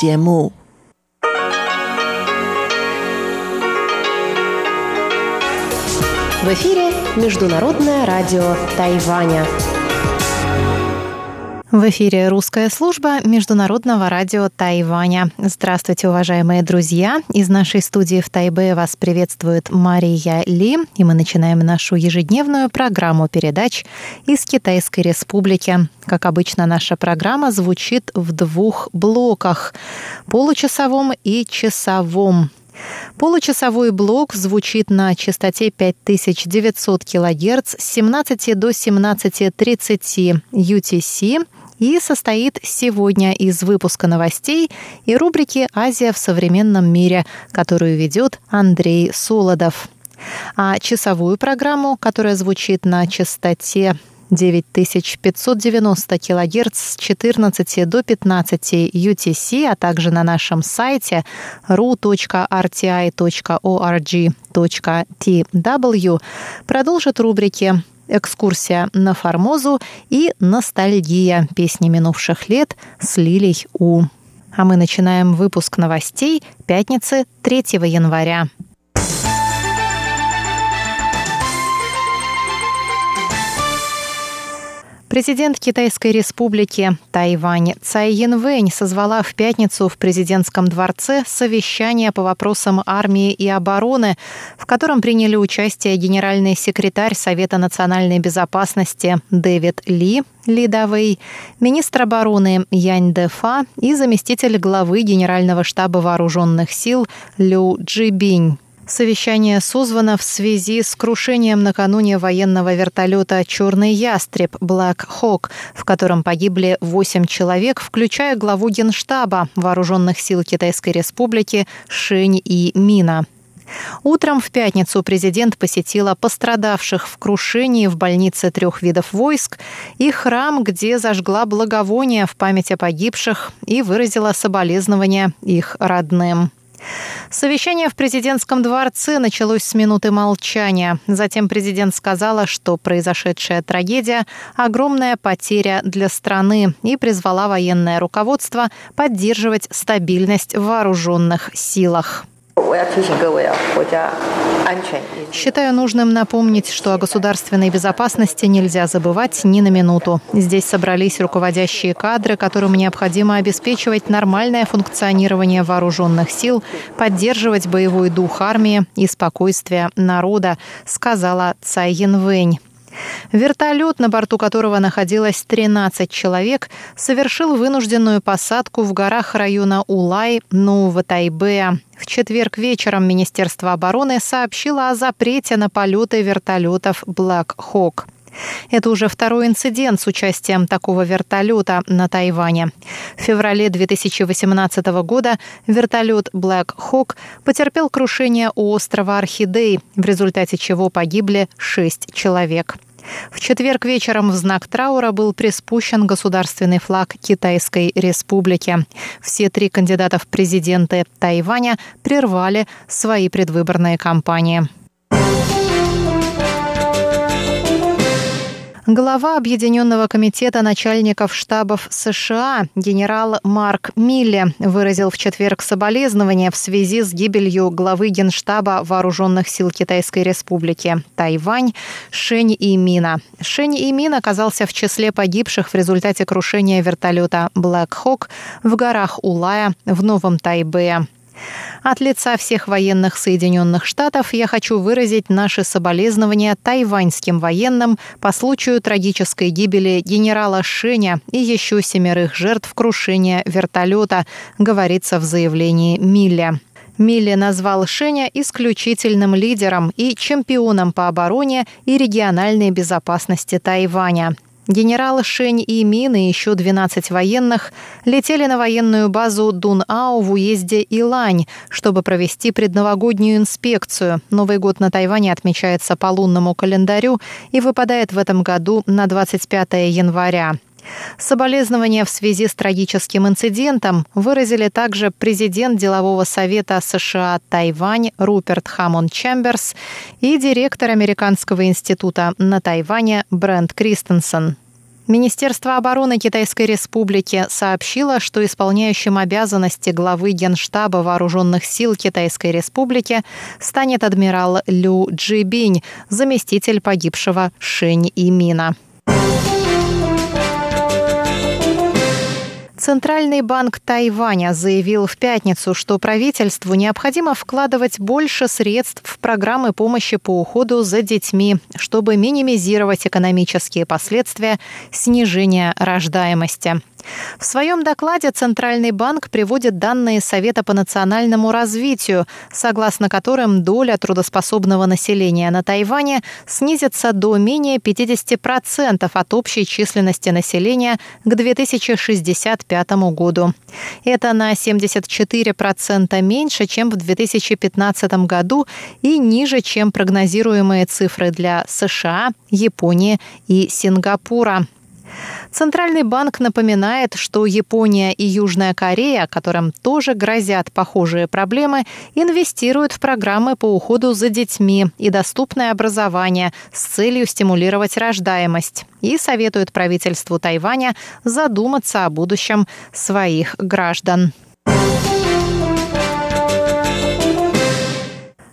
节目。В эфире Международное радио Тайваня. В эфире русская служба Международного радио Тайваня. Здравствуйте, уважаемые друзья! Из нашей студии в Тайбе вас приветствует Мария Ли, и мы начинаем нашу ежедневную программу передач из Китайской Республики. Как обычно, наша программа звучит в двух блоках – получасовом и часовом. Получасовой блок звучит на частоте 5900 кГц с 17 до 17.30 UTC и состоит сегодня из выпуска новостей и рубрики «Азия в современном мире», которую ведет Андрей Солодов. А часовую программу, которая звучит на частоте 9590 кГц с 14 до 15 UTC, а также на нашем сайте ru.rti.org.tw продолжит рубрики экскурсия на Формозу и ностальгия песни минувших лет с Лилей У. А мы начинаем выпуск новостей пятницы 3 января. Президент Китайской республики Тайвань Цай Янвэнь созвала в пятницу в президентском дворце совещание по вопросам армии и обороны, в котором приняли участие генеральный секретарь Совета национальной безопасности Дэвид Ли, Ли Давэй, министр обороны Янь Дэфа и заместитель главы Генерального штаба вооруженных сил Лю Джибинь. Совещание созвано в связи с крушением накануне военного вертолета «Черный ястреб» Black Hawk, в котором погибли восемь человек, включая главу Генштаба Вооруженных сил Китайской Республики Шень и Мина. Утром в пятницу президент посетила пострадавших в крушении в больнице трех видов войск и храм, где зажгла благовония в память о погибших и выразила соболезнования их родным. Совещание в президентском дворце началось с минуты молчания. Затем президент сказала, что произошедшая трагедия – огромная потеря для страны и призвала военное руководство поддерживать стабильность в вооруженных силах. Считаю нужным напомнить, что о государственной безопасности нельзя забывать ни на минуту. Здесь собрались руководящие кадры, которым необходимо обеспечивать нормальное функционирование вооруженных сил, поддерживать боевой дух армии и спокойствие народа, сказала Цай Янвэнь. Вертолет, на борту которого находилось 13 человек, совершил вынужденную посадку в горах района Улай, Нового Тайбэя. В четверг вечером Министерство обороны сообщило о запрете на полеты вертолетов Black Hawk. Это уже второй инцидент с участием такого вертолета на Тайване. В феврале 2018 года вертолет Black Hawk потерпел крушение у острова Орхидей, в результате чего погибли шесть человек. В четверг вечером в знак траура был приспущен государственный флаг Китайской Республики. Все три кандидата в президенты Тайваня прервали свои предвыборные кампании. Глава Объединенного комитета начальников штабов США генерал Марк Милли выразил в четверг соболезнования в связи с гибелью главы Генштаба Вооруженных сил Китайской Республики Тайвань Шень Имина. Шень Имин оказался в числе погибших в результате крушения вертолета Black Hawk в горах Улая в Новом Тайбе. От лица всех военных Соединенных Штатов я хочу выразить наши соболезнования тайваньским военным по случаю трагической гибели генерала Шеня и еще семерых жертв крушения вертолета, говорится в заявлении Милля. Милли назвал Шеня исключительным лидером и чемпионом по обороне и региональной безопасности Тайваня. Генерал Шень и Мин и еще 12 военных летели на военную базу Дун-Ау в уезде Илань, чтобы провести предновогоднюю инспекцию. Новый год на Тайване отмечается по лунному календарю и выпадает в этом году на 25 января. Соболезнования в связи с трагическим инцидентом выразили также президент делового совета США Тайвань Руперт Хамон Чемберс и директор Американского института на Тайване Брент Кристенсен. Министерство обороны Китайской Республики сообщило, что исполняющим обязанности главы Генштаба Вооруженных сил Китайской Республики станет адмирал Лю Джибинь, заместитель погибшего Шень Имина. Центральный банк Тайваня заявил в пятницу, что правительству необходимо вкладывать больше средств в программы помощи по уходу за детьми, чтобы минимизировать экономические последствия снижения рождаемости. В своем докладе Центральный банк приводит данные Совета по национальному развитию, согласно которым доля трудоспособного населения на Тайване снизится до менее 50% от общей численности населения к 2065 году. Это на 74% меньше, чем в 2015 году и ниже, чем прогнозируемые цифры для США, Японии и Сингапура. Центральный банк напоминает, что Япония и Южная Корея, которым тоже грозят похожие проблемы, инвестируют в программы по уходу за детьми и доступное образование с целью стимулировать рождаемость и советуют правительству Тайваня задуматься о будущем своих граждан.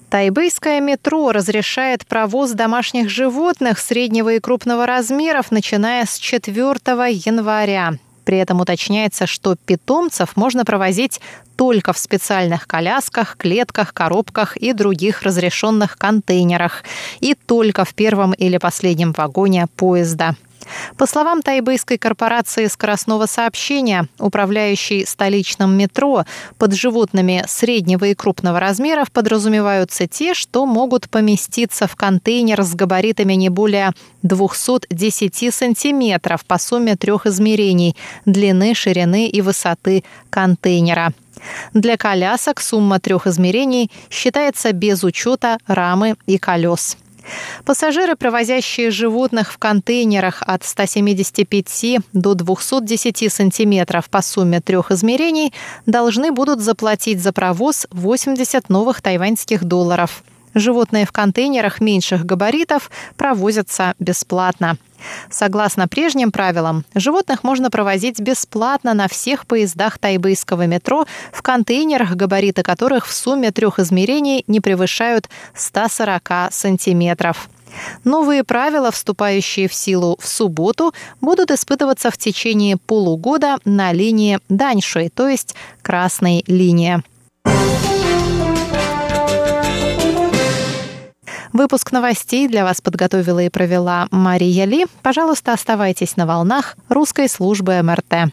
Тайбэйское метро разрешает провоз домашних животных среднего и крупного размеров, начиная с 4 января. При этом уточняется, что питомцев можно провозить только в специальных колясках, клетках, коробках и других разрешенных контейнерах, и только в первом или последнем вагоне поезда. По словам тайбэйской корпорации скоростного сообщения, управляющей столичным метро, под животными среднего и крупного размеров подразумеваются те, что могут поместиться в контейнер с габаритами не более 210 сантиметров по сумме трех измерений – длины, ширины и высоты контейнера. Для колясок сумма трех измерений считается без учета рамы и колес. Пассажиры, провозящие животных в контейнерах от 175 до 210 сантиметров по сумме трех измерений, должны будут заплатить за провоз 80 новых тайваньских долларов. Животные в контейнерах меньших габаритов провозятся бесплатно. Согласно прежним правилам, животных можно провозить бесплатно на всех поездах тайбэйского метро, в контейнерах, габариты которых в сумме трех измерений не превышают 140 сантиметров. Новые правила, вступающие в силу в субботу, будут испытываться в течение полугода на линии Даньшуй, то есть красной линии. Выпуск новостей для вас подготовила и провела Мария Ли. Пожалуйста, оставайтесь на волнах русской службы МРТ.